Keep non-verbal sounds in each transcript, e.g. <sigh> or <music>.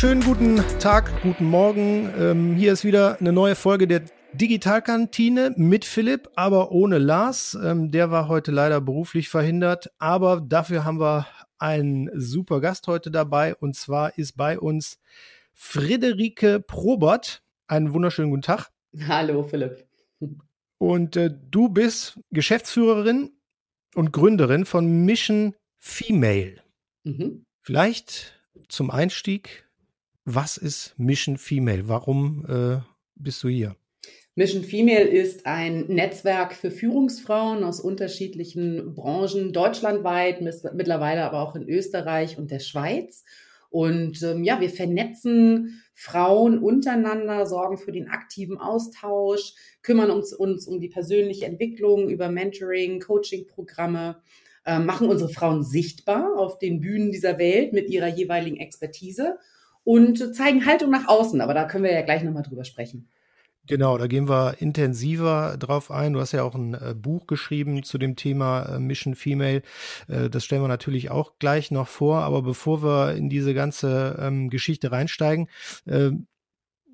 schönen guten Tag, guten Morgen. Ähm, hier ist wieder eine neue Folge der Digitalkantine mit Philipp, aber ohne Lars. Ähm, der war heute leider beruflich verhindert, aber dafür haben wir einen super Gast heute dabei und zwar ist bei uns Friederike Probert. Einen wunderschönen guten Tag. Hallo Philipp. Und äh, du bist Geschäftsführerin und Gründerin von Mission Female. Mhm. Vielleicht zum Einstieg, was ist Mission Female? Warum äh, bist du hier? Mission Female ist ein Netzwerk für Führungsfrauen aus unterschiedlichen Branchen, deutschlandweit, mittlerweile aber auch in Österreich und der Schweiz. Und ähm, ja, wir vernetzen Frauen untereinander, sorgen für den aktiven Austausch, kümmern uns, uns um die persönliche Entwicklung über Mentoring, Coaching-Programme, äh, machen unsere Frauen sichtbar auf den Bühnen dieser Welt mit ihrer jeweiligen Expertise und zeigen Haltung nach außen. Aber da können wir ja gleich nochmal drüber sprechen. Genau, da gehen wir intensiver drauf ein. Du hast ja auch ein äh, Buch geschrieben zu dem Thema äh, Mission Female. Äh, das stellen wir natürlich auch gleich noch vor. Aber bevor wir in diese ganze ähm, Geschichte reinsteigen,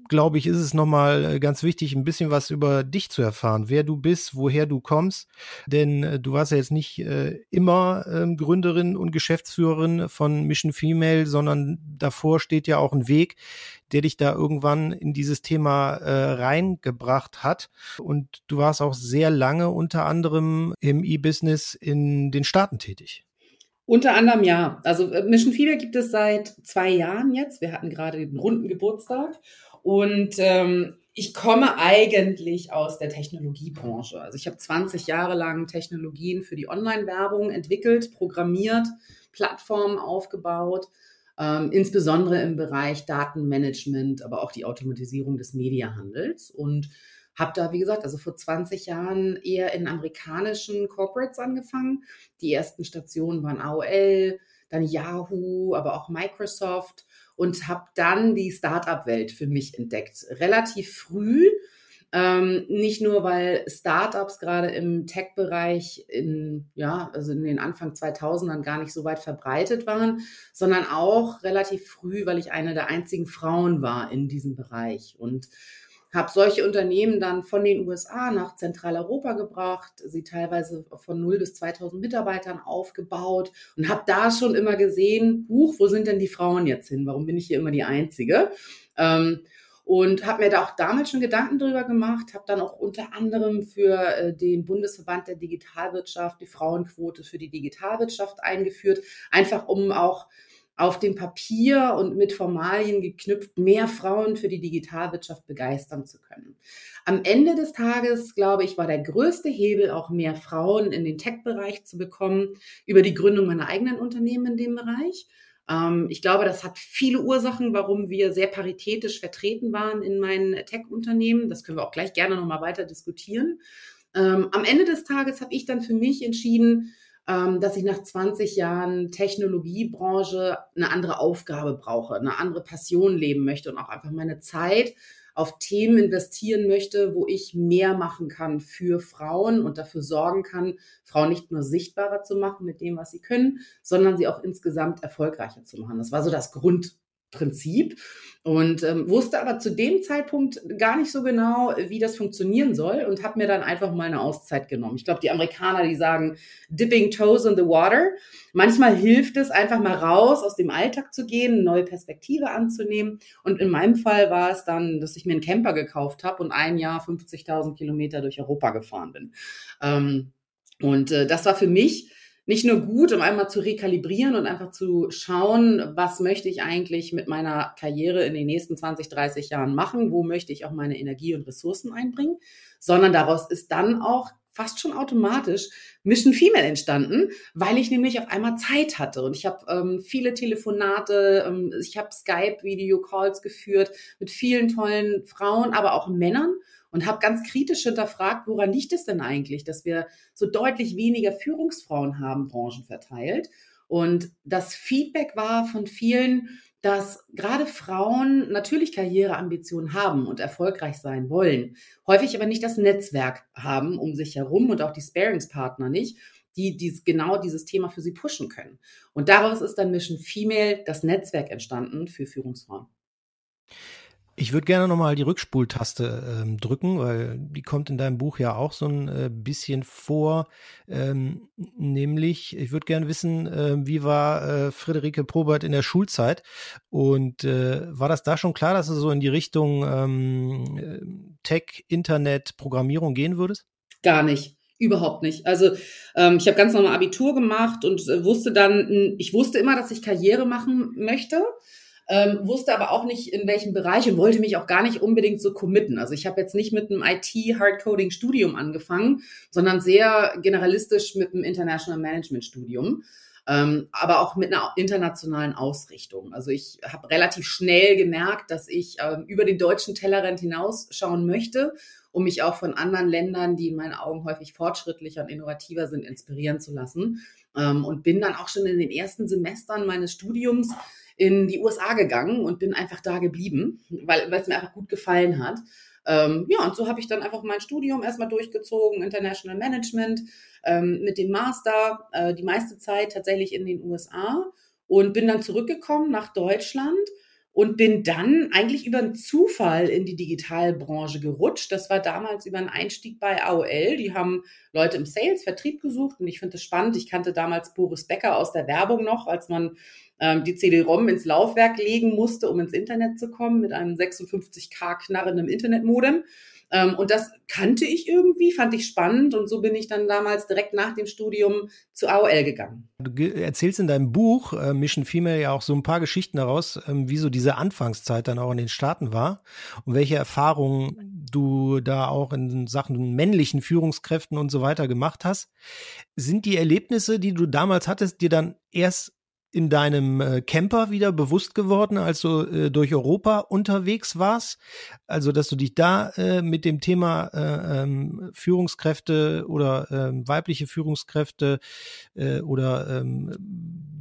glaube ich, ist es nochmal äh, ganz wichtig, ein bisschen was über dich zu erfahren, wer du bist, woher du kommst. Denn äh, du warst ja jetzt nicht äh, immer ähm, Gründerin und Geschäftsführerin von Mission Female, sondern davor steht ja auch ein Weg, der dich da irgendwann in dieses Thema reingebracht hat. Und du warst auch sehr lange unter anderem im E-Business in den Staaten tätig. Unter anderem ja. Also Mission Female gibt es seit zwei Jahren jetzt. Wir hatten gerade den runden Geburtstag und ähm, ich komme eigentlich aus der Technologiebranche. Also ich habe 20 Jahre lang Technologien für die Online-Werbung entwickelt, programmiert, Plattformen aufgebaut, ähm, insbesondere im Bereich Datenmanagement, aber auch die Automatisierung des Mediahandels. Und habe da, wie gesagt, also vor 20 Jahren eher in amerikanischen Corporates angefangen. Die ersten Stationen waren AOL, dann Yahoo, aber auch Microsoft und habe dann die Startup-Welt für mich entdeckt. Relativ früh. Ähm, nicht nur, weil Startups gerade im Tech-Bereich in, ja, also in den Anfang 2000ern gar nicht so weit verbreitet waren, sondern auch relativ früh, weil ich eine der einzigen Frauen war in diesem Bereich. Und habe solche Unternehmen dann von den USA nach Zentraleuropa gebracht, sie teilweise von 0 bis 2000 Mitarbeitern aufgebaut und habe da schon immer gesehen, huch, wo sind denn die Frauen jetzt hin? Warum bin ich hier immer die Einzige? Ähm, und habe mir da auch damals schon Gedanken drüber gemacht, habe dann auch unter anderem für äh, den Bundesverband der Digitalwirtschaft die Frauenquote für die Digitalwirtschaft eingeführt, einfach um auch auf dem Papier und mit Formalien geknüpft, mehr Frauen für die Digitalwirtschaft begeistern zu können. Am Ende des Tages, glaube ich, war der größte Hebel, auch mehr Frauen in den Tech-Bereich zu bekommen, über die Gründung meiner eigenen Unternehmen in dem Bereich. Ähm, ich glaube, das hat viele Ursachen, warum wir sehr paritätisch vertreten waren in meinen Tech-Unternehmen. Das können wir auch gleich gerne nochmal weiter diskutieren. Ähm, am Ende des Tages habe ich dann für mich entschieden, dass ich nach 20 Jahren Technologiebranche eine andere Aufgabe brauche, eine andere Passion leben möchte und auch einfach meine Zeit auf Themen investieren möchte, wo ich mehr machen kann für Frauen und dafür sorgen kann, Frauen nicht nur sichtbarer zu machen mit dem, was sie können, sondern sie auch insgesamt erfolgreicher zu machen. Das war so das Grund, Prinzip und ähm, wusste aber zu dem Zeitpunkt gar nicht so genau, wie das funktionieren soll und habe mir dann einfach mal eine Auszeit genommen. Ich glaube, die Amerikaner, die sagen dipping toes in the water. Manchmal hilft es einfach mal raus aus dem Alltag zu gehen, eine neue Perspektive anzunehmen. Und in meinem Fall war es dann, dass ich mir einen Camper gekauft habe und ein Jahr 50.000 Kilometer durch Europa gefahren bin. Ähm, und äh, das war für mich nicht nur gut, um einmal zu rekalibrieren und einfach zu schauen, was möchte ich eigentlich mit meiner Karriere in den nächsten 20, 30 Jahren machen, wo möchte ich auch meine Energie und Ressourcen einbringen, sondern daraus ist dann auch fast schon automatisch Mission Female entstanden, weil ich nämlich auf einmal Zeit hatte. Und ich habe ähm, viele Telefonate, ähm, ich habe Skype-Video-Calls geführt mit vielen tollen Frauen, aber auch Männern und habe ganz kritisch hinterfragt, woran liegt es denn eigentlich, dass wir so deutlich weniger Führungsfrauen haben, branchenverteilt. Und das Feedback war von vielen, dass gerade Frauen natürlich Karriereambitionen haben und erfolgreich sein wollen, häufig aber nicht das Netzwerk haben um sich herum und auch die Sparingspartner nicht, die dies, genau dieses Thema für sie pushen können. Und daraus ist dann Mission Female, das Netzwerk entstanden für Führungsfrauen. Ich würde gerne nochmal die Rückspultaste ähm, drücken, weil die kommt in deinem Buch ja auch so ein äh, bisschen vor. Ähm, nämlich, ich würde gerne wissen, äh, wie war äh, Friederike Probert in der Schulzeit? Und äh, war das da schon klar, dass du so in die Richtung ähm, äh, Tech, Internet, Programmierung gehen würdest? Gar nicht. Überhaupt nicht. Also ähm, ich habe ganz normal Abitur gemacht und äh, wusste dann, ich wusste immer, dass ich Karriere machen möchte ähm, wusste aber auch nicht, in welchem Bereich und wollte mich auch gar nicht unbedingt so committen. Also ich habe jetzt nicht mit einem IT-Hardcoding-Studium angefangen, sondern sehr generalistisch mit einem International Management-Studium. Ähm, aber auch mit einer internationalen Ausrichtung. Also ich habe relativ schnell gemerkt, dass ich ähm, über den deutschen Tellerrand hinausschauen möchte, um mich auch von anderen Ländern, die in meinen Augen häufig fortschrittlicher und innovativer sind, inspirieren zu lassen. Ähm, und bin dann auch schon in den ersten Semestern meines Studiums in die USA gegangen und bin einfach da geblieben, weil es mir einfach gut gefallen hat. Ähm, ja, und so habe ich dann einfach mein Studium erstmal durchgezogen, International Management, ähm, mit dem Master, äh, die meiste Zeit tatsächlich in den USA und bin dann zurückgekommen nach Deutschland und bin dann eigentlich über einen Zufall in die Digitalbranche gerutscht. Das war damals über einen Einstieg bei AOL. Die haben Leute im Sales, Vertrieb gesucht und ich finde das spannend. Ich kannte damals Boris Becker aus der Werbung noch, als man ähm, die CD-ROM ins Laufwerk legen musste, um ins Internet zu kommen mit einem 56k knarrenden Internetmodem. Ähm, und das kannte ich irgendwie, fand ich spannend und so bin ich dann damals direkt nach dem Studium zu AOL gegangen. Du erzählst in deinem Buch äh, Mission Female ja auch so ein paar Geschichten daraus, ähm, wie so diese Anfangszeit dann auch in den Staaten war und welche Erfahrungen du da auch in Sachen männlichen Führungskräften und so weiter gemacht hast. Sind die Erlebnisse, die du damals hattest, dir dann erst in deinem äh, Camper wieder bewusst geworden, als du äh, durch Europa unterwegs warst? Also, dass du dich da äh, mit dem Thema äh, ähm, Führungskräfte oder ähm, weibliche Führungskräfte äh, oder ähm,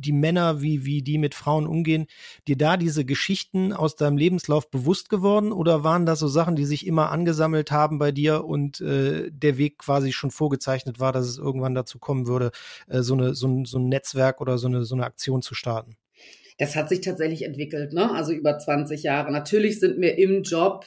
die Männer, wie, wie die mit Frauen umgehen, dir da diese Geschichten aus deinem Lebenslauf bewusst geworden oder waren das so Sachen, die sich immer angesammelt haben bei dir und äh, der Weg quasi schon vorgezeichnet war, dass es irgendwann dazu kommen würde, äh, so, eine, so, ein, so ein Netzwerk oder so eine, so eine Aktion zu starten? Das hat sich tatsächlich entwickelt, ne? Also über 20 Jahre. Natürlich sind mir im Job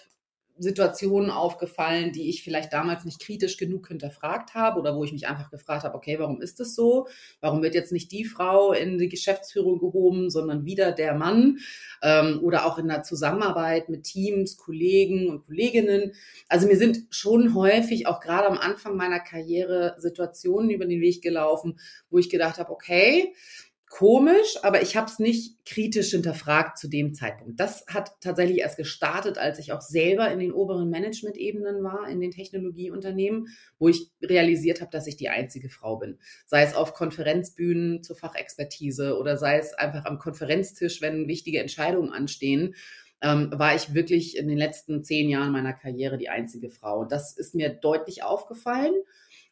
Situationen aufgefallen, die ich vielleicht damals nicht kritisch genug hinterfragt habe oder wo ich mich einfach gefragt habe, okay, warum ist das so? Warum wird jetzt nicht die Frau in die Geschäftsführung gehoben, sondern wieder der Mann? Ähm, oder auch in der Zusammenarbeit mit Teams, Kollegen und Kolleginnen. Also mir sind schon häufig, auch gerade am Anfang meiner Karriere, Situationen über den Weg gelaufen, wo ich gedacht habe, okay, komisch, aber ich habe es nicht kritisch hinterfragt zu dem Zeitpunkt. Das hat tatsächlich erst gestartet, als ich auch selber in den oberen Management-Ebenen war, in den Technologieunternehmen, wo ich realisiert habe, dass ich die einzige Frau bin. Sei es auf Konferenzbühnen zur Fachexpertise oder sei es einfach am Konferenztisch, wenn wichtige Entscheidungen anstehen. Ähm, war ich wirklich in den letzten zehn Jahren meiner Karriere die einzige Frau. Das ist mir deutlich aufgefallen,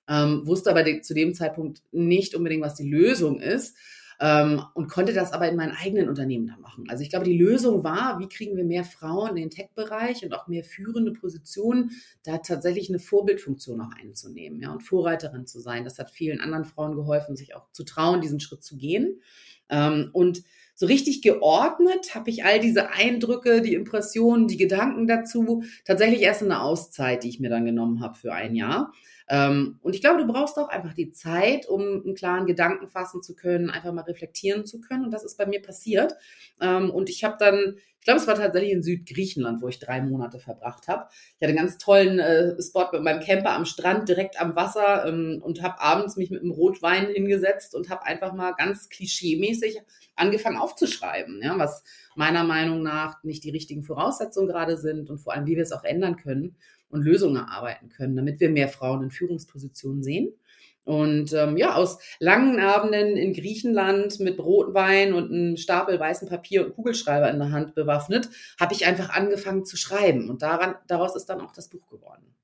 ähm, wusste aber zu dem Zeitpunkt nicht unbedingt, was die Lösung ist ähm, und konnte das aber in meinem eigenen Unternehmen dann machen. Also ich glaube, die Lösung war, wie kriegen wir mehr Frauen in den Tech-Bereich und auch mehr führende Positionen, da tatsächlich eine Vorbildfunktion auch einzunehmen ja, und Vorreiterin zu sein. Das hat vielen anderen Frauen geholfen, sich auch zu trauen, diesen Schritt zu gehen. Ähm, und so richtig geordnet habe ich all diese Eindrücke, die Impressionen, die Gedanken dazu tatsächlich erst in einer Auszeit, die ich mir dann genommen habe für ein Jahr. Ähm, und ich glaube, du brauchst auch einfach die Zeit, um einen klaren Gedanken fassen zu können, einfach mal reflektieren zu können. Und das ist bei mir passiert. Ähm, und ich habe dann, glaube, es war tatsächlich in Südgriechenland, wo ich drei Monate verbracht habe. Ich hatte einen ganz tollen äh, Spot mit meinem Camper am Strand, direkt am Wasser ähm, und habe abends mich mit einem Rotwein hingesetzt und habe einfach mal ganz klischeemäßig angefangen aufzuschreiben, ja, was meiner Meinung nach nicht die richtigen Voraussetzungen gerade sind und vor allem, wie wir es auch ändern können und Lösungen erarbeiten können, damit wir mehr Frauen in Führungspositionen sehen. Und ähm, ja, aus langen Abenden in Griechenland mit Rotwein und einem Stapel weißen Papier und Kugelschreiber in der Hand bewaffnet, habe ich einfach angefangen zu schreiben. Und daran, daraus ist dann auch das Buch geworden.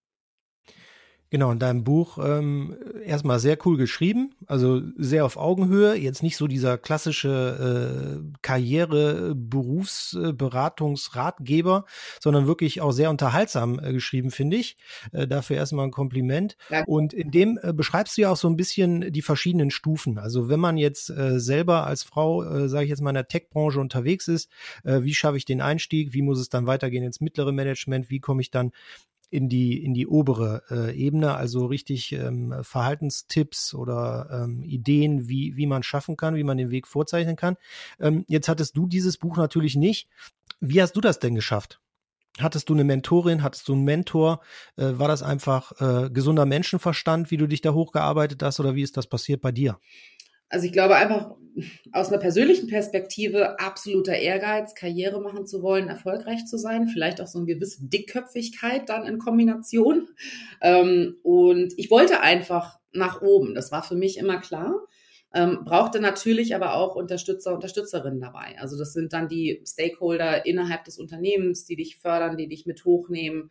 Genau, in deinem Buch ähm, erstmal sehr cool geschrieben, also sehr auf Augenhöhe, jetzt nicht so dieser klassische äh, Karriere, Berufsberatungsratgeber, sondern wirklich auch sehr unterhaltsam äh, geschrieben, finde ich. Äh, dafür erstmal ein Kompliment. Ja. Und in dem äh, beschreibst du ja auch so ein bisschen die verschiedenen Stufen. Also wenn man jetzt äh, selber als Frau, äh, sage ich jetzt mal, in der Tech-Branche unterwegs ist, äh, wie schaffe ich den Einstieg, wie muss es dann weitergehen ins mittlere Management, wie komme ich dann in die, in die obere äh, Ebene, also richtig ähm, Verhaltenstipps oder ähm, Ideen, wie, wie man schaffen kann, wie man den Weg vorzeichnen kann. Ähm, jetzt hattest du dieses Buch natürlich nicht. Wie hast du das denn geschafft? Hattest du eine Mentorin, hattest du einen Mentor? Äh, war das einfach äh, gesunder Menschenverstand, wie du dich da hochgearbeitet hast oder wie ist das passiert bei dir? Also ich glaube einfach aus einer persönlichen Perspektive absoluter Ehrgeiz, Karriere machen zu wollen, erfolgreich zu sein, vielleicht auch so eine gewisse Dickköpfigkeit dann in Kombination. Ähm, und ich wollte einfach nach oben. Das war für mich immer klar. Ähm, brauchte natürlich aber auch Unterstützer, Unterstützerinnen dabei. Also das sind dann die Stakeholder innerhalb des Unternehmens, die dich fördern, die dich mit hochnehmen,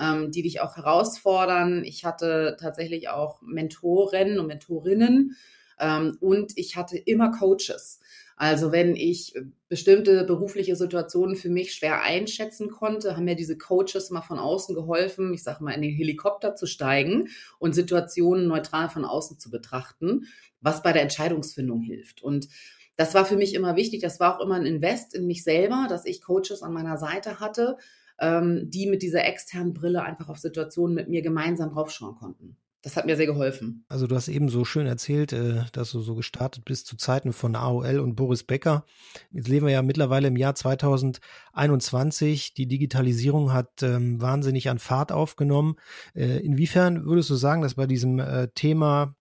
ähm, die dich auch herausfordern. Ich hatte tatsächlich auch Mentoren und Mentorinnen, ähm, und ich hatte immer Coaches. Also wenn ich bestimmte berufliche Situationen für mich schwer einschätzen konnte, haben mir diese Coaches mal von außen geholfen, ich sage mal, in den Helikopter zu steigen und Situationen neutral von außen zu betrachten, was bei der Entscheidungsfindung hilft. Und das war für mich immer wichtig. Das war auch immer ein Invest in mich selber, dass ich Coaches an meiner Seite hatte, ähm, die mit dieser externen Brille einfach auf Situationen mit mir gemeinsam draufschauen konnten das hat mir sehr geholfen. Also du hast eben so schön erzählt, äh, dass du so gestartet bist zu Zeiten von AOL und Boris Becker. Jetzt leben wir ja mittlerweile im Jahr 2021. Die Digitalisierung hat ähm, wahnsinnig an Fahrt aufgenommen. Äh, inwiefern würdest du sagen, dass bei diesem äh, Thema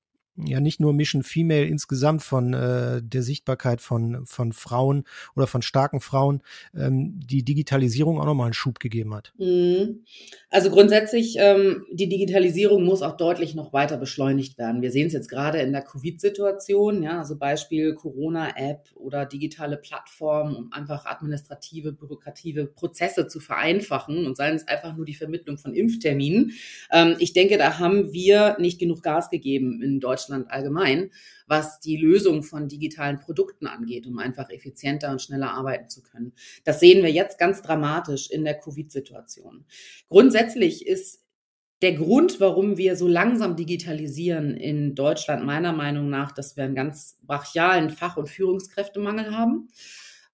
ja nicht nur Mission Female insgesamt von äh, der Sichtbarkeit von, von Frauen oder von starken Frauen ähm, die Digitalisierung auch nochmal einen Schub gegeben hat. Mhm. Also grundsätzlich, ähm, die Digitalisierung muss auch deutlich noch weiter beschleunigt werden. Wir sehen es jetzt gerade in der Covid-Situation, ja, also Beispiel Corona-App oder digitale Plattformen, um einfach administrative, bürokrative Prozesse zu vereinfachen und seien es einfach nur die Vermittlung von Impfterminen. Ähm, ich denke, da haben wir nicht genug Gas gegeben in Deutschland Deutschland allgemein, was die Lösung von digitalen Produkten angeht, um einfach effizienter und schneller arbeiten zu können. Das sehen wir jetzt ganz dramatisch in der Covid-Situation. Grundsätzlich ist der Grund, warum wir so langsam digitalisieren in Deutschland, meiner Meinung nach, dass wir einen ganz brachialen Fach- und Führungskräftemangel haben.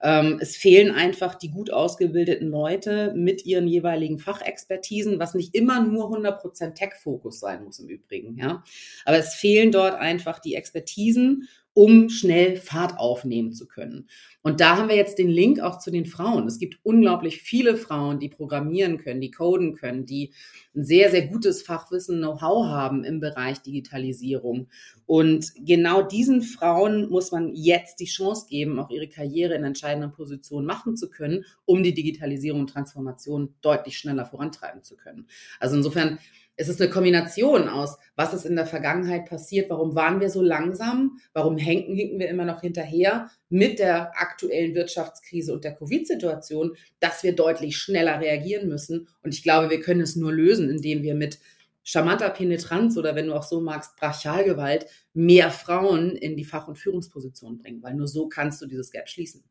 Ähm, es fehlen einfach die gut ausgebildeten Leute mit ihren jeweiligen Fachexpertisen, was nicht immer nur 100% Tech-Fokus sein muss im Übrigen. Ja? Aber es fehlen dort einfach die Expertisen um schnell Fahrt aufnehmen zu können. Und da haben wir jetzt den Link auch zu den Frauen. Es gibt unglaublich viele Frauen, die programmieren können, die coden können, die ein sehr, sehr gutes Fachwissen, Know-how haben im Bereich Digitalisierung. Und genau diesen Frauen muss man jetzt die Chance geben, auch ihre Karriere in entscheidenden Positionen machen zu können, um die Digitalisierung und Transformation deutlich schneller vorantreiben zu können. Also insofern es ist eine Kombination aus, was ist in der Vergangenheit passiert, warum waren wir so langsam, warum hinken, hinken wir immer noch hinterher mit der aktuellen Wirtschaftskrise und der Covid-Situation, dass wir deutlich schneller reagieren müssen. Und ich glaube, wir können es nur lösen, indem wir mit charmanter Penetranz oder wenn du auch so magst, Brachialgewalt mehr Frauen in die Fach- und Führungsposition bringen, weil nur so kannst du dieses Gap schließen.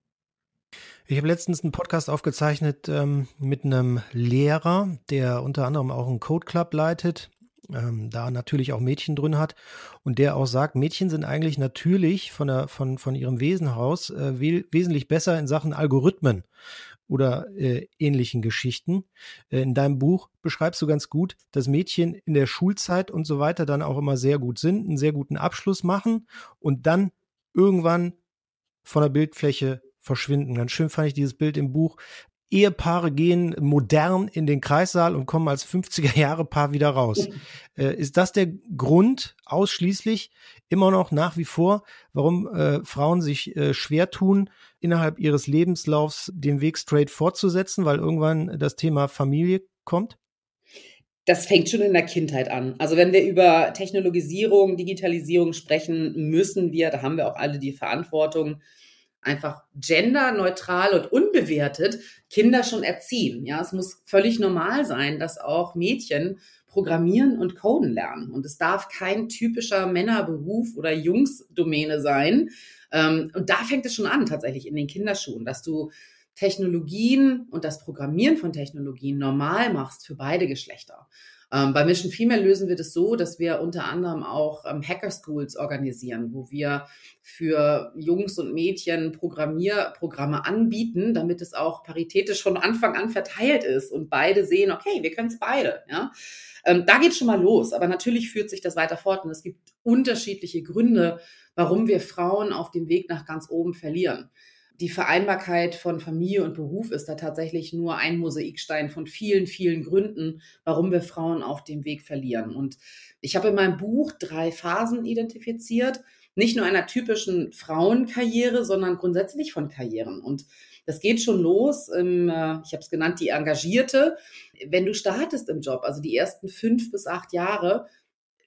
Ich habe letztens einen Podcast aufgezeichnet ähm, mit einem Lehrer, der unter anderem auch einen Code Club leitet, ähm, da natürlich auch Mädchen drin hat und der auch sagt, Mädchen sind eigentlich natürlich von, der, von, von ihrem Wesen aus äh, we wesentlich besser in Sachen Algorithmen oder äh, ähnlichen Geschichten. Äh, in deinem Buch beschreibst du ganz gut, dass Mädchen in der Schulzeit und so weiter dann auch immer sehr gut sind, einen sehr guten Abschluss machen und dann irgendwann von der Bildfläche verschwinden. Ganz schön fand ich dieses Bild im Buch. Ehepaare gehen modern in den Kreissaal und kommen als 50er-Jahre-Paar wieder raus. Äh, ist das der Grund ausschließlich immer noch nach wie vor, warum äh, Frauen sich äh, schwer tun, innerhalb ihres Lebenslaufs den Weg straight fortzusetzen, weil irgendwann das Thema Familie kommt? Das fängt schon in der Kindheit an. Also wenn wir über Technologisierung, Digitalisierung sprechen, müssen wir, da haben wir auch alle die Verantwortung, einfach genderneutral und unbewertet Kinder schon erziehen. Ja, es muss völlig normal sein, dass auch Mädchen Programmieren und Coden lernen. Und es darf kein typischer Männerberuf oder Jungsdomäne sein. Ähm, und da fängt es schon an, tatsächlich in den Kinderschuhen, dass du Technologien und das Programmieren von Technologien normal machst für beide Geschlechter. Ähm, bei Mission Female lösen wir das so, dass wir unter anderem auch ähm, Hacker Schools organisieren, wo wir für Jungs und Mädchen Programmierprogramme anbieten, damit es auch paritätisch von Anfang an verteilt ist und beide sehen, okay, wir können es beide. Ja? Ähm, da geht schon mal los, aber natürlich führt sich das weiter fort und es gibt unterschiedliche Gründe, warum wir Frauen auf dem Weg nach ganz oben verlieren die Vereinbarkeit von Familie und Beruf ist da tatsächlich nur ein Mosaikstein von vielen, vielen Gründen, warum wir Frauen auf dem Weg verlieren. Und ich habe in meinem Buch drei Phasen identifiziert, nicht nur einer typischen Frauenkarriere, sondern grundsätzlich von Karrieren. Und das geht schon los, im, äh, ich habe es genannt, die Engagierte. Wenn du startest im Job, also die ersten fünf bis acht Jahre,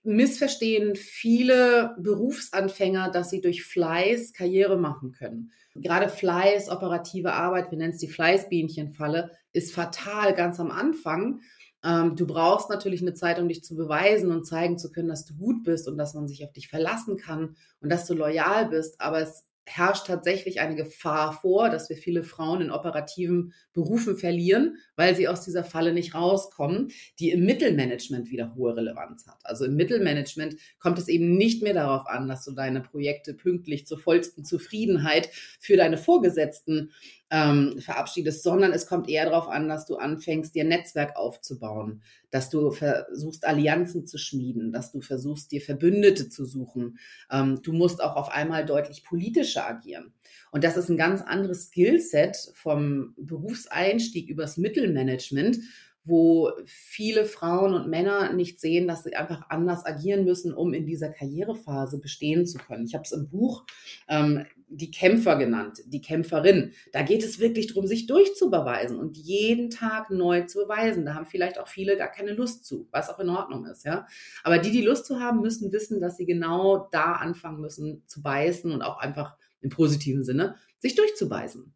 missverstehen viele Berufsanfänger, dass sie durch Fleiß Karriere machen können. Gerade Fleiß, operative Arbeit, wir nennen es die Fleißbienchenfalle, ist fatal ganz am Anfang. Ähm, du brauchst natürlich eine Zeit, um dich zu beweisen und zeigen zu können, dass du gut bist und dass man sich auf dich verlassen kann und dass du loyal bist. Aber es herrscht tatsächlich eine Gefahr vor, dass wir viele Frauen in operativen Berufen verlieren, weil sie aus dieser Falle nicht rauskommen, die im Mittelmanagement wieder hohe Relevanz hat. Also im Mittelmanagement kommt es eben nicht mehr darauf an, dass du deine Projekte pünktlich zur vollsten Zufriedenheit für deine Vorgesetzten ähm, verabschiedest, sondern es kommt eher darauf an, dass du anfängst, dir ein Netzwerk aufzubauen, dass du versuchst, Allianzen zu schmieden, dass du versuchst, dir Verbündete zu suchen. Ähm, du musst auch auf einmal deutlich politischer agieren. Und das ist ein ganz anderes Skillset vom Berufseinstieg übers Mittelmanagement, wo viele Frauen und Männer nicht sehen, dass sie einfach anders agieren müssen, um in dieser Karrierephase bestehen zu können. Ich habe es im Buch ähm, die Kämpfer genannt, die Kämpferin. Da geht es wirklich darum, sich durchzubeweisen und jeden Tag neu zu beweisen. Da haben vielleicht auch viele gar keine Lust zu, was auch in Ordnung ist, ja. Aber die, die Lust zu haben, müssen wissen, dass sie genau da anfangen müssen zu beißen und auch einfach im positiven Sinne sich durchzubeißen.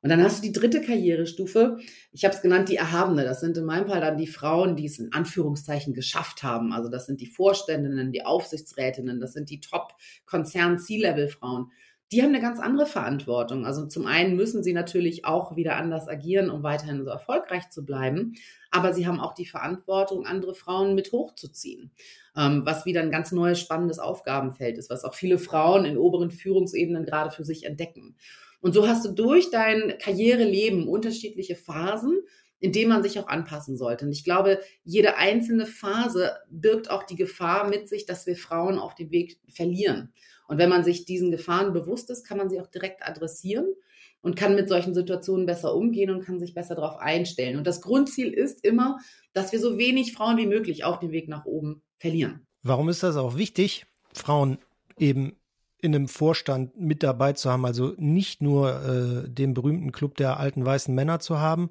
Und dann hast du die dritte Karrierestufe. Ich habe es genannt, die Erhabene. Das sind in meinem Fall dann die Frauen, die es in Anführungszeichen geschafft haben. Also das sind die Vorständinnen, die Aufsichtsrätinnen, das sind die Top-Konzern-C-Level-Frauen. Die haben eine ganz andere Verantwortung. Also zum einen müssen sie natürlich auch wieder anders agieren, um weiterhin so erfolgreich zu bleiben. Aber sie haben auch die Verantwortung, andere Frauen mit hochzuziehen. Ähm, was wieder ein ganz neues, spannendes Aufgabenfeld ist, was auch viele Frauen in oberen Führungsebenen gerade für sich entdecken. Und so hast du durch dein Karriereleben unterschiedliche Phasen, in denen man sich auch anpassen sollte. Und ich glaube, jede einzelne Phase birgt auch die Gefahr mit sich, dass wir Frauen auf dem Weg verlieren. Und wenn man sich diesen Gefahren bewusst ist, kann man sie auch direkt adressieren und kann mit solchen Situationen besser umgehen und kann sich besser darauf einstellen. Und das Grundziel ist immer, dass wir so wenig Frauen wie möglich auf dem Weg nach oben verlieren. Warum ist das auch wichtig, Frauen eben in einem Vorstand mit dabei zu haben, also nicht nur äh, den berühmten Club der alten weißen Männer zu haben,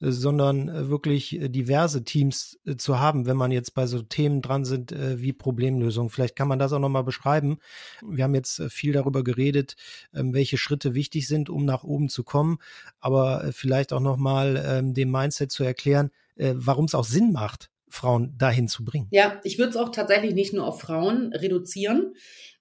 äh, sondern äh, wirklich äh, diverse Teams äh, zu haben, wenn man jetzt bei so Themen dran sind äh, wie Problemlösung. Vielleicht kann man das auch nochmal beschreiben. Wir haben jetzt viel darüber geredet, ähm, welche Schritte wichtig sind, um nach oben zu kommen, aber vielleicht auch nochmal ähm, dem Mindset zu erklären, warum es auch Sinn macht, Frauen dahin zu bringen. Ja, ich würde es auch tatsächlich nicht nur auf Frauen reduzieren,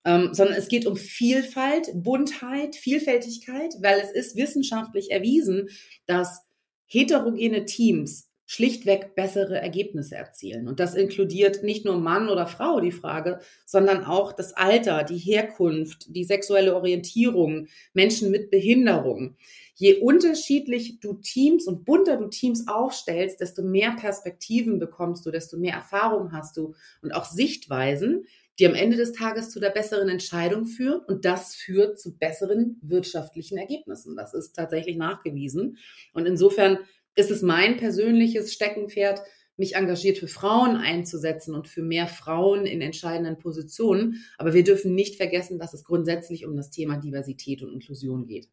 ähm, sondern es geht um Vielfalt, Buntheit, Vielfältigkeit, weil es ist wissenschaftlich erwiesen, dass heterogene Teams schlichtweg bessere Ergebnisse erzielen. Und das inkludiert nicht nur Mann oder Frau die Frage, sondern auch das Alter, die Herkunft, die sexuelle Orientierung, Menschen mit Behinderung. Je unterschiedlich du Teams und bunter du Teams aufstellst, desto mehr Perspektiven bekommst du, desto mehr Erfahrung hast du und auch Sichtweisen, die am Ende des Tages zu der besseren Entscheidung führen und das führt zu besseren wirtschaftlichen Ergebnissen. Das ist tatsächlich nachgewiesen. Und insofern ist es mein persönliches Steckenpferd, mich engagiert für Frauen einzusetzen und für mehr Frauen in entscheidenden Positionen. Aber wir dürfen nicht vergessen, dass es grundsätzlich um das Thema Diversität und Inklusion geht.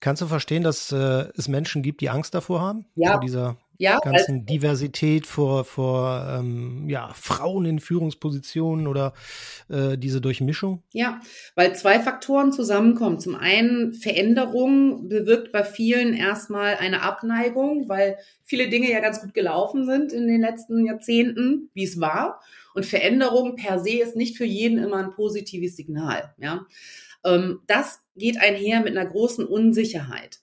Kannst du verstehen, dass äh, es Menschen gibt, die Angst davor haben? Ja. Vor dieser ja, ganzen also, Diversität vor, vor ähm, ja, Frauen in Führungspositionen oder äh, diese Durchmischung? Ja, weil zwei Faktoren zusammenkommen. Zum einen Veränderung bewirkt bei vielen erstmal eine Abneigung, weil viele Dinge ja ganz gut gelaufen sind in den letzten Jahrzehnten, wie es war. Und Veränderung per se ist nicht für jeden immer ein positives Signal. Ja, ähm, das geht einher mit einer großen Unsicherheit,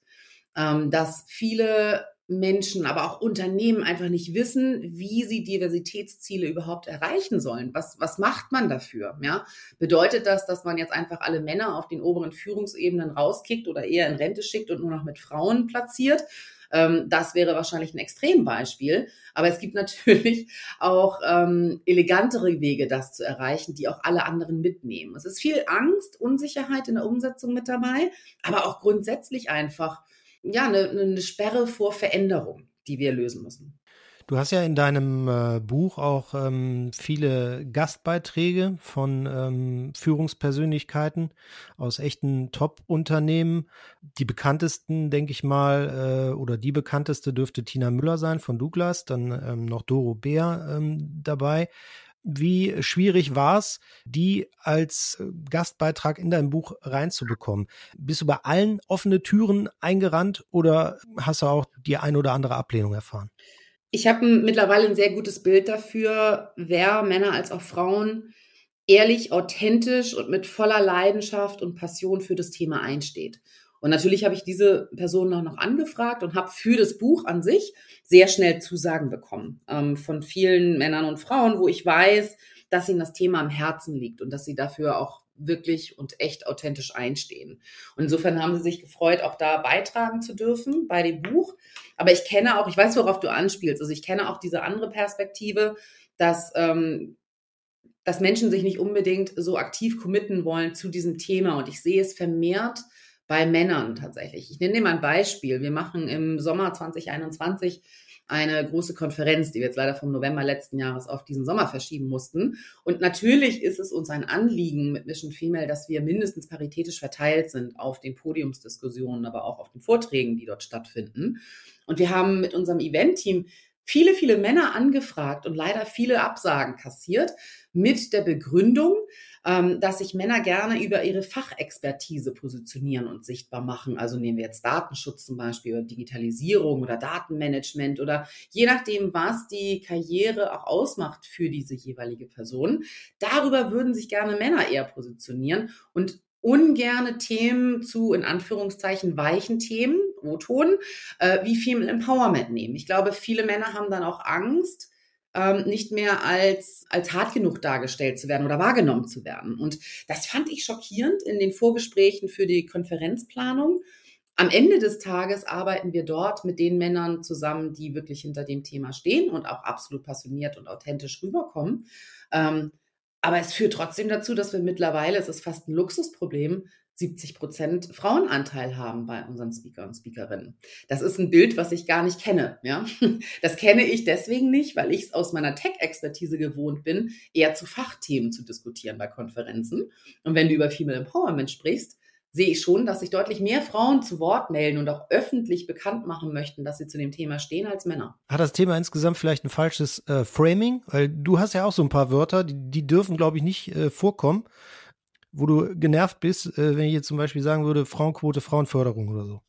ähm, dass viele Menschen, aber auch Unternehmen einfach nicht wissen, wie sie Diversitätsziele überhaupt erreichen sollen. Was, was macht man dafür? Ja? Bedeutet das, dass man jetzt einfach alle Männer auf den oberen Führungsebenen rauskickt oder eher in Rente schickt und nur noch mit Frauen platziert? Ähm, das wäre wahrscheinlich ein Extrembeispiel. Aber es gibt <laughs> natürlich auch ähm, elegantere Wege, das zu erreichen, die auch alle anderen mitnehmen. Es ist viel Angst, Unsicherheit in der Umsetzung mit dabei, aber auch grundsätzlich einfach ja, eine, eine Sperre vor Veränderung, die wir lösen müssen. Du hast ja in deinem äh, Buch auch ähm, viele Gastbeiträge von ähm, Führungspersönlichkeiten aus echten Top-Unternehmen. Die bekanntesten, denke ich mal, äh, oder die bekannteste dürfte Tina Müller sein von Douglas, dann ähm, noch Doro Bär ähm, dabei. Wie schwierig war es, die als äh, Gastbeitrag in dein Buch reinzubekommen? Bist du bei allen offene Türen eingerannt oder hast du auch die ein oder andere Ablehnung erfahren? Ich habe mittlerweile ein sehr gutes Bild dafür, wer Männer als auch Frauen ehrlich, authentisch und mit voller Leidenschaft und Passion für das Thema einsteht. Und natürlich habe ich diese Person auch noch angefragt und habe für das Buch an sich sehr schnell Zusagen bekommen ähm, von vielen Männern und Frauen, wo ich weiß, dass ihnen das Thema am Herzen liegt und dass sie dafür auch wirklich und echt authentisch einstehen. Und insofern haben sie sich gefreut, auch da beitragen zu dürfen bei dem Buch. Aber ich kenne auch, ich weiß, worauf du anspielst, also ich kenne auch diese andere Perspektive, dass ähm, dass Menschen sich nicht unbedingt so aktiv committen wollen zu diesem Thema. Und ich sehe es vermehrt bei Männern tatsächlich. Ich nenne dir mal ein Beispiel. Wir machen im Sommer 2021 eine große Konferenz, die wir jetzt leider vom November letzten Jahres auf diesen Sommer verschieben mussten. Und natürlich ist es uns ein Anliegen mit Mission Female, dass wir mindestens paritätisch verteilt sind auf den Podiumsdiskussionen, aber auch auf den Vorträgen, die dort stattfinden. Und wir haben mit unserem Event-Team viele, viele Männer angefragt und leider viele Absagen kassiert mit der Begründung, dass sich Männer gerne über ihre Fachexpertise positionieren und sichtbar machen. Also nehmen wir jetzt Datenschutz zum Beispiel oder Digitalisierung oder Datenmanagement oder je nachdem, was die Karriere auch ausmacht für diese jeweilige Person. Darüber würden sich gerne Männer eher positionieren und ungerne Themen zu, in Anführungszeichen, weichen Themen, O-Ton, äh, wie Female Empowerment nehmen. Ich glaube, viele Männer haben dann auch Angst, ähm, nicht mehr als, als hart genug dargestellt zu werden oder wahrgenommen zu werden. Und das fand ich schockierend in den Vorgesprächen für die Konferenzplanung. Am Ende des Tages arbeiten wir dort mit den Männern zusammen, die wirklich hinter dem Thema stehen und auch absolut passioniert und authentisch rüberkommen. Ähm, aber es führt trotzdem dazu, dass wir mittlerweile, es ist fast ein Luxusproblem, 70 Prozent Frauenanteil haben bei unseren Speaker und Speakerinnen. Das ist ein Bild, was ich gar nicht kenne. Ja? <laughs> Das kenne ich deswegen nicht, weil ich es aus meiner Tech-Expertise gewohnt bin, eher zu Fachthemen zu diskutieren bei Konferenzen. Und wenn du über Female Empowerment sprichst, sehe ich schon, dass sich deutlich mehr Frauen zu Wort melden und auch öffentlich bekannt machen möchten, dass sie zu dem Thema stehen als Männer. Hat das Thema insgesamt vielleicht ein falsches äh, Framing? Weil du hast ja auch so ein paar Wörter, die, die dürfen, glaube ich, nicht äh, vorkommen wo du genervt bist, äh, wenn ich jetzt zum Beispiel sagen würde, Frauenquote, Frauenförderung oder so?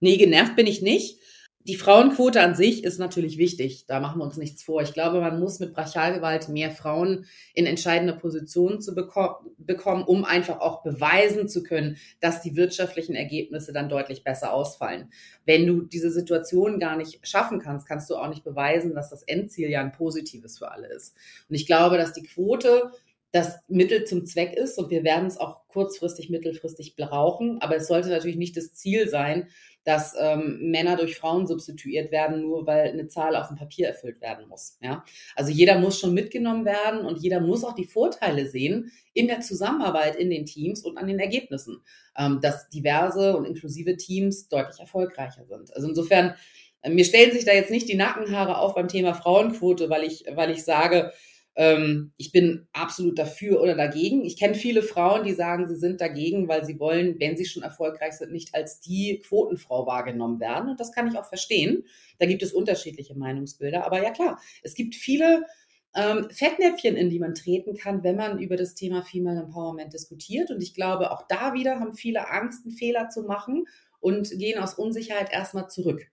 Nee, genervt bin ich nicht. Die Frauenquote an sich ist natürlich wichtig. Da machen wir uns nichts vor. Ich glaube, man muss mit Brachialgewalt mehr Frauen in entscheidende Positionen zu beko bekommen, um einfach auch beweisen zu können, dass die wirtschaftlichen Ergebnisse dann deutlich besser ausfallen. Wenn du diese Situation gar nicht schaffen kannst, kannst du auch nicht beweisen, dass das Endziel ja ein positives für alle ist. Und ich glaube, dass die Quote das Mittel zum Zweck ist und wir werden es auch kurzfristig, mittelfristig brauchen. Aber es sollte natürlich nicht das Ziel sein, dass ähm, Männer durch Frauen substituiert werden, nur weil eine Zahl auf dem Papier erfüllt werden muss. Ja? Also jeder muss schon mitgenommen werden und jeder muss auch die Vorteile sehen in der Zusammenarbeit in den Teams und an den Ergebnissen, ähm, dass diverse und inklusive Teams deutlich erfolgreicher sind. Also insofern, äh, mir stellen sich da jetzt nicht die Nackenhaare auf beim Thema Frauenquote, weil ich, weil ich sage, ähm, ich bin absolut dafür oder dagegen. Ich kenne viele Frauen, die sagen, sie sind dagegen, weil sie wollen, wenn sie schon erfolgreich sind, nicht als die Quotenfrau wahrgenommen werden. Und das kann ich auch verstehen. Da gibt es unterschiedliche Meinungsbilder. Aber ja klar, es gibt viele ähm, Fettnäpfchen, in die man treten kann, wenn man über das Thema Female Empowerment diskutiert. Und ich glaube, auch da wieder haben viele Angst, einen Fehler zu machen und gehen aus Unsicherheit erstmal zurück.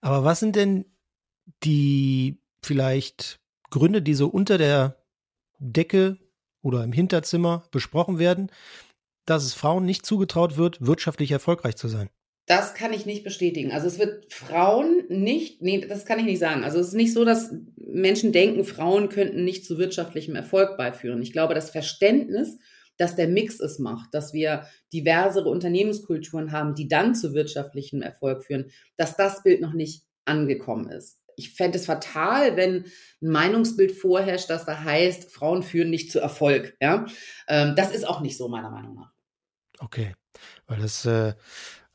Aber was sind denn die vielleicht Gründe, die so unter der Decke oder im Hinterzimmer besprochen werden, dass es Frauen nicht zugetraut wird, wirtschaftlich erfolgreich zu sein? Das kann ich nicht bestätigen. Also es wird Frauen nicht, nee, das kann ich nicht sagen. Also es ist nicht so, dass Menschen denken, Frauen könnten nicht zu wirtschaftlichem Erfolg beiführen. Ich glaube, das Verständnis, dass der Mix es macht, dass wir diversere Unternehmenskulturen haben, die dann zu wirtschaftlichem Erfolg führen, dass das Bild noch nicht angekommen ist ich fände es fatal, wenn ein Meinungsbild vorherrscht, das da heißt, Frauen führen nicht zu Erfolg. Ja, ähm, das ist auch nicht so meiner Meinung nach. Okay, weil das äh,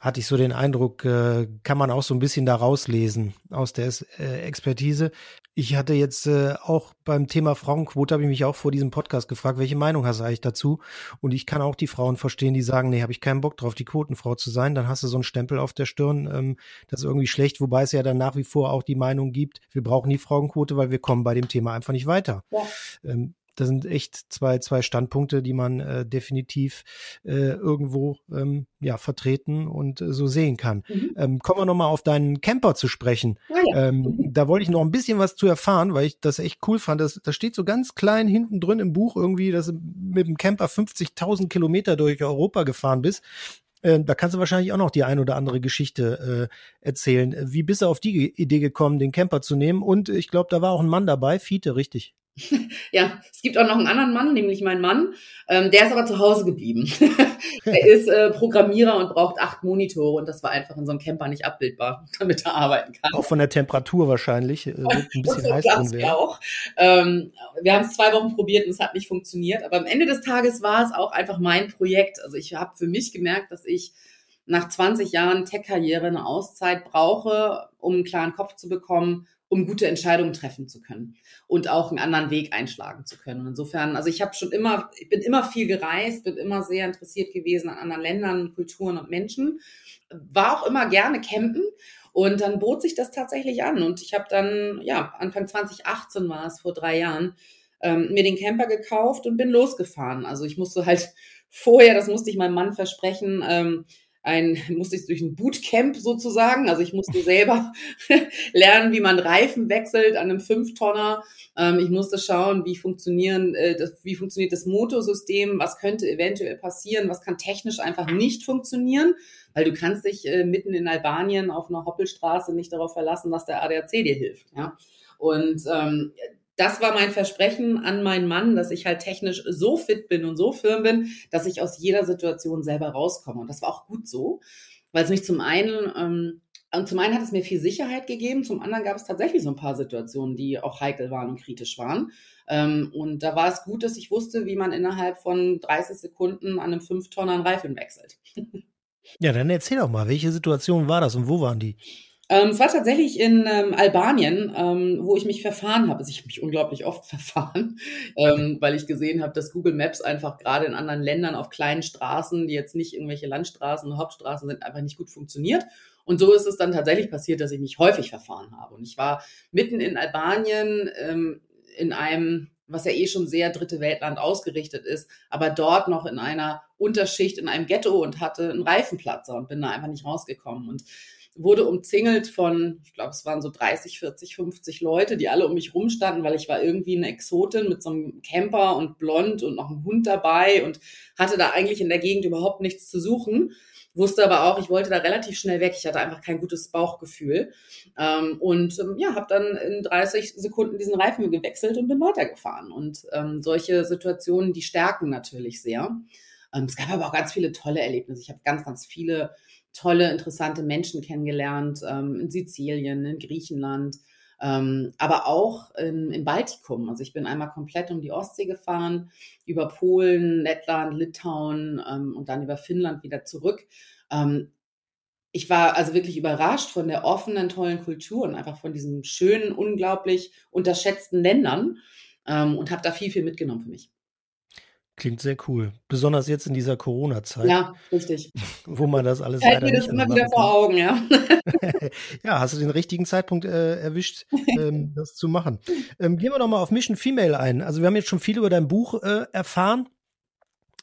hatte ich so den Eindruck, äh, kann man auch so ein bisschen da rauslesen aus der äh, Expertise. Ich hatte jetzt äh, auch beim Thema Frauenquote, habe ich mich auch vor diesem Podcast gefragt, welche Meinung hast du eigentlich dazu? Und ich kann auch die Frauen verstehen, die sagen, nee, habe ich keinen Bock drauf, die Quotenfrau zu sein. Dann hast du so einen Stempel auf der Stirn, ähm, das ist irgendwie schlecht, wobei es ja dann nach wie vor auch die Meinung gibt, wir brauchen die Frauenquote, weil wir kommen bei dem Thema einfach nicht weiter. Ja. Ähm, das sind echt zwei, zwei Standpunkte, die man äh, definitiv äh, irgendwo ähm, ja, vertreten und äh, so sehen kann. Mhm. Ähm, kommen wir nochmal auf deinen Camper zu sprechen. Ah, ja. ähm, mhm. Da wollte ich noch ein bisschen was zu erfahren, weil ich das echt cool fand. Das, das steht so ganz klein hinten drin im Buch irgendwie, dass du mit dem Camper 50.000 Kilometer durch Europa gefahren bist. Äh, da kannst du wahrscheinlich auch noch die ein oder andere Geschichte äh, erzählen. Wie bist du auf die Idee gekommen, den Camper zu nehmen? Und ich glaube, da war auch ein Mann dabei, Fiete, richtig? Ja, es gibt auch noch einen anderen Mann, nämlich mein Mann. Ähm, der ist aber zu Hause geblieben. <laughs> er ist äh, Programmierer und braucht acht Monitore und das war einfach in so einem Camper nicht abbildbar, <laughs> damit er arbeiten kann. Auch von der Temperatur wahrscheinlich. Äh, <laughs> ein bisschen heiß drin werden. Auch. Ähm, wir haben es zwei Wochen probiert und es hat nicht funktioniert. Aber am Ende des Tages war es auch einfach mein Projekt. Also ich habe für mich gemerkt, dass ich nach 20 Jahren Tech-Karriere eine Auszeit brauche, um einen klaren Kopf zu bekommen um gute Entscheidungen treffen zu können und auch einen anderen Weg einschlagen zu können. Und insofern, also ich habe schon immer, ich bin immer viel gereist, bin immer sehr interessiert gewesen an anderen Ländern, Kulturen und Menschen, war auch immer gerne campen und dann bot sich das tatsächlich an und ich habe dann, ja, Anfang 2018 war es, vor drei Jahren, ähm, mir den Camper gekauft und bin losgefahren. Also ich musste halt <laughs> vorher, das musste ich meinem Mann versprechen, ähm, ein, musste ich durch ein Bootcamp sozusagen. Also ich musste selber <laughs> lernen, wie man Reifen wechselt an einem Fünftonner. Ähm, ich musste schauen, wie funktionieren, äh, das, wie funktioniert das Motorsystem, was könnte eventuell passieren, was kann technisch einfach nicht funktionieren, weil du kannst dich äh, mitten in Albanien auf einer Hoppelstraße nicht darauf verlassen, dass der ADAC dir hilft. Ja? Und ähm, das war mein Versprechen an meinen Mann, dass ich halt technisch so fit bin und so firm bin, dass ich aus jeder Situation selber rauskomme. Und das war auch gut so, weil es mich zum einen, ähm, und zum einen hat es mir viel Sicherheit gegeben, zum anderen gab es tatsächlich so ein paar Situationen, die auch heikel waren und kritisch waren. Ähm, und da war es gut, dass ich wusste, wie man innerhalb von 30 Sekunden an einem 5-Tonner einen Reifen wechselt. <laughs> ja, dann erzähl doch mal, welche Situation war das und wo waren die? Ähm, es war tatsächlich in ähm, Albanien, ähm, wo ich mich verfahren habe. Also ich habe mich unglaublich oft <laughs> verfahren, ähm, weil ich gesehen habe, dass Google Maps einfach gerade in anderen Ländern auf kleinen Straßen, die jetzt nicht irgendwelche Landstraßen und Hauptstraßen sind, einfach nicht gut funktioniert. Und so ist es dann tatsächlich passiert, dass ich mich häufig verfahren habe. Und ich war mitten in Albanien ähm, in einem, was ja eh schon sehr dritte Weltland ausgerichtet ist, aber dort noch in einer Unterschicht, in einem Ghetto und hatte einen Reifenplatzer und bin da einfach nicht rausgekommen. Und wurde umzingelt von, ich glaube, es waren so 30, 40, 50 Leute, die alle um mich rumstanden, weil ich war irgendwie eine Exotin mit so einem Camper und blond und noch einem Hund dabei und hatte da eigentlich in der Gegend überhaupt nichts zu suchen. Wusste aber auch, ich wollte da relativ schnell weg. Ich hatte einfach kein gutes Bauchgefühl. Ähm, und ähm, ja, habe dann in 30 Sekunden diesen Reifen gewechselt und bin weitergefahren. Und ähm, solche Situationen, die stärken natürlich sehr. Ähm, es gab aber auch ganz viele tolle Erlebnisse. Ich habe ganz, ganz viele tolle, interessante Menschen kennengelernt, ähm, in Sizilien, in Griechenland, ähm, aber auch in, im Baltikum. Also ich bin einmal komplett um die Ostsee gefahren, über Polen, Lettland, Litauen ähm, und dann über Finnland wieder zurück. Ähm, ich war also wirklich überrascht von der offenen, tollen Kultur und einfach von diesen schönen, unglaublich unterschätzten Ländern. ähm, und habe da viel, viel mitgenommen für mich. Klingt sehr cool. Besonders jetzt in dieser Corona-Zeit. Ja, richtig. Wo man das alles leider mir das immer wieder vor Augen, ja. <laughs> ja, hast du den richtigen Zeitpunkt äh, erwischt, <laughs> ähm, das zu machen. Ähm, gehen wir doch mal auf Mission Female ein. Also wir haben jetzt schon viel über dein Buch äh, erfahren.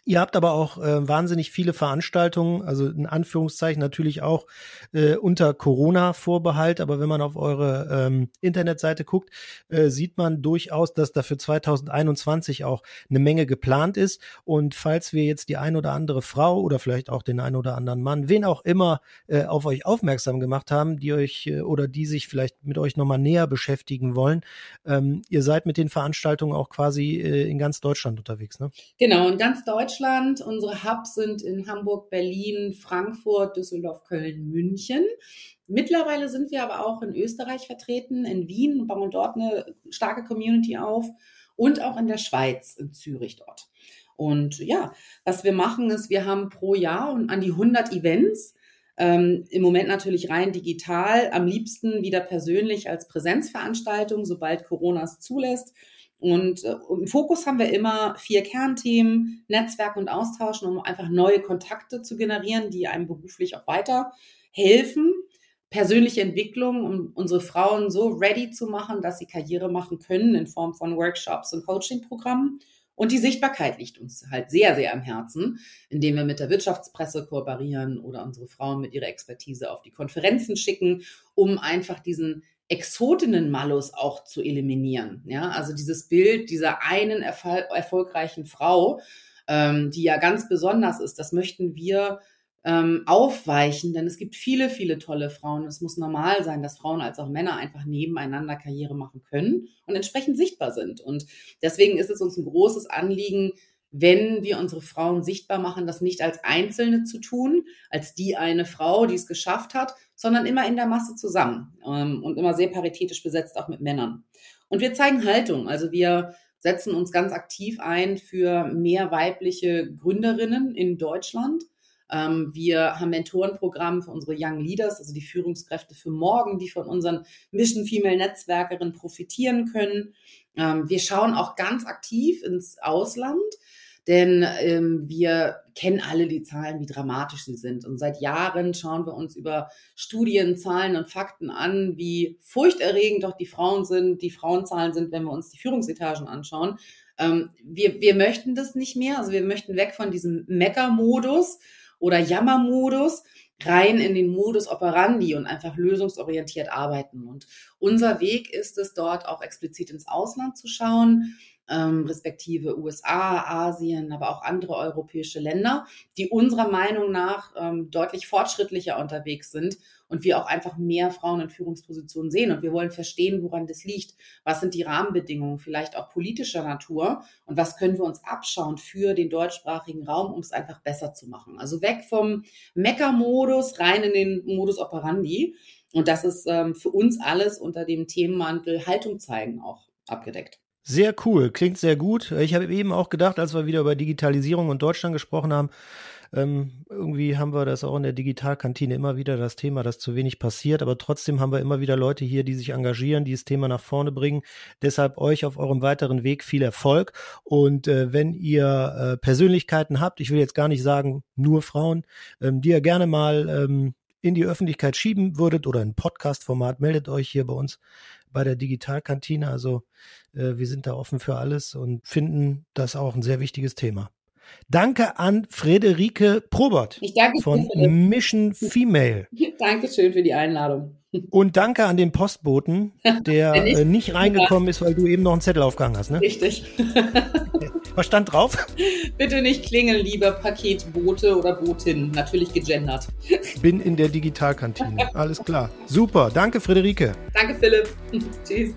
Ihr habt aber auch äh, wahnsinnig viele Veranstaltungen, also in Anführungszeichen natürlich auch äh, unter Corona-Vorbehalt, aber wenn man auf eure ähm, Internetseite guckt, äh, sieht man durchaus, dass da für 2021 auch eine Menge geplant ist. Und falls wir jetzt die ein oder andere Frau oder vielleicht auch den ein oder anderen Mann, wen auch immer, äh, auf euch aufmerksam gemacht haben, die euch äh, oder die sich vielleicht mit euch nochmal näher beschäftigen wollen, ähm, ihr seid mit den Veranstaltungen auch quasi äh, in ganz Deutschland unterwegs, ne? Genau, in ganz Deutschland Deutschland. Unsere Hubs sind in Hamburg, Berlin, Frankfurt, Düsseldorf, Köln, München. Mittlerweile sind wir aber auch in Österreich vertreten, in Wien, bauen dort eine starke Community auf und auch in der Schweiz, in Zürich dort. Und ja, was wir machen ist, wir haben pro Jahr an die 100 Events. Ähm, Im Moment natürlich rein digital, am liebsten wieder persönlich als Präsenzveranstaltung, sobald Corona es zulässt. Und äh, im Fokus haben wir immer vier Kernthemen, Netzwerk und Austauschen, um einfach neue Kontakte zu generieren, die einem beruflich auch weiter helfen. Persönliche Entwicklung, um unsere Frauen so ready zu machen, dass sie Karriere machen können in Form von Workshops und Coachingprogrammen. Und die Sichtbarkeit liegt uns halt sehr, sehr am Herzen, indem wir mit der Wirtschaftspresse kooperieren oder unsere Frauen mit ihrer Expertise auf die Konferenzen schicken, um einfach diesen Exotinnen-Malus auch zu eliminieren. Ja, also dieses Bild dieser einen erfol erfolgreichen Frau, ähm, die ja ganz besonders ist, das möchten wir ähm, aufweichen, denn es gibt viele, viele tolle Frauen. Es muss normal sein, dass Frauen als auch Männer einfach nebeneinander Karriere machen können und entsprechend sichtbar sind. Und deswegen ist es uns ein großes Anliegen, wenn wir unsere Frauen sichtbar machen, das nicht als Einzelne zu tun, als die eine Frau, die es geschafft hat, sondern immer in der Masse zusammen ähm, und immer sehr paritätisch besetzt, auch mit Männern. Und wir zeigen Haltung. Also wir setzen uns ganz aktiv ein für mehr weibliche Gründerinnen in Deutschland. Ähm, wir haben Mentorenprogramm für unsere Young Leaders, also die Führungskräfte für morgen, die von unseren Mission Female Netzwerkerinnen profitieren können. Ähm, wir schauen auch ganz aktiv ins Ausland. Denn ähm, wir kennen alle die Zahlen, wie dramatisch sie sind. Und seit Jahren schauen wir uns über Studien, Zahlen und Fakten an, wie furchterregend doch die Frauen sind, die Frauenzahlen sind, wenn wir uns die Führungsetagen anschauen. Ähm, wir, wir möchten das nicht mehr. Also wir möchten weg von diesem Mecker-Modus oder Jammer-Modus rein in den Modus operandi und einfach lösungsorientiert arbeiten. Und unser Weg ist es, dort auch explizit ins Ausland zu schauen ähm, respektive USA, Asien, aber auch andere europäische Länder, die unserer Meinung nach ähm, deutlich fortschrittlicher unterwegs sind und wir auch einfach mehr Frauen in Führungspositionen sehen. Und wir wollen verstehen, woran das liegt. Was sind die Rahmenbedingungen, vielleicht auch politischer Natur? Und was können wir uns abschauen für den deutschsprachigen Raum, um es einfach besser zu machen? Also weg vom Mecker-Modus rein in den Modus operandi. Und das ist ähm, für uns alles unter dem Themenmantel Haltung zeigen auch abgedeckt. Sehr cool, klingt sehr gut. Ich habe eben auch gedacht, als wir wieder über Digitalisierung und Deutschland gesprochen haben, ähm, irgendwie haben wir das auch in der Digitalkantine immer wieder das Thema, dass zu wenig passiert, aber trotzdem haben wir immer wieder Leute hier, die sich engagieren, die das Thema nach vorne bringen. Deshalb euch auf eurem weiteren Weg viel Erfolg. Und äh, wenn ihr äh, Persönlichkeiten habt, ich will jetzt gar nicht sagen nur Frauen, ähm, die ihr gerne mal ähm, in die Öffentlichkeit schieben würdet oder ein Podcast-Format, meldet euch hier bei uns bei der Digitalkantine. Also äh, wir sind da offen für alles und finden das auch ein sehr wichtiges Thema. Danke an Friederike Probert ich danke von Mission Female. <laughs> Dankeschön für die Einladung. <laughs> Und danke an den Postboten, der <laughs> äh, nicht reingekommen ist, weil du eben noch einen Zettel aufgehangen hast. Ne? Richtig. Was stand drauf? Bitte nicht klingeln, lieber Paketbote oder Botin. Natürlich gegendert. Bin in der Digitalkantine. Alles klar. Super. Danke, Friederike. Danke, Philipp. Tschüss.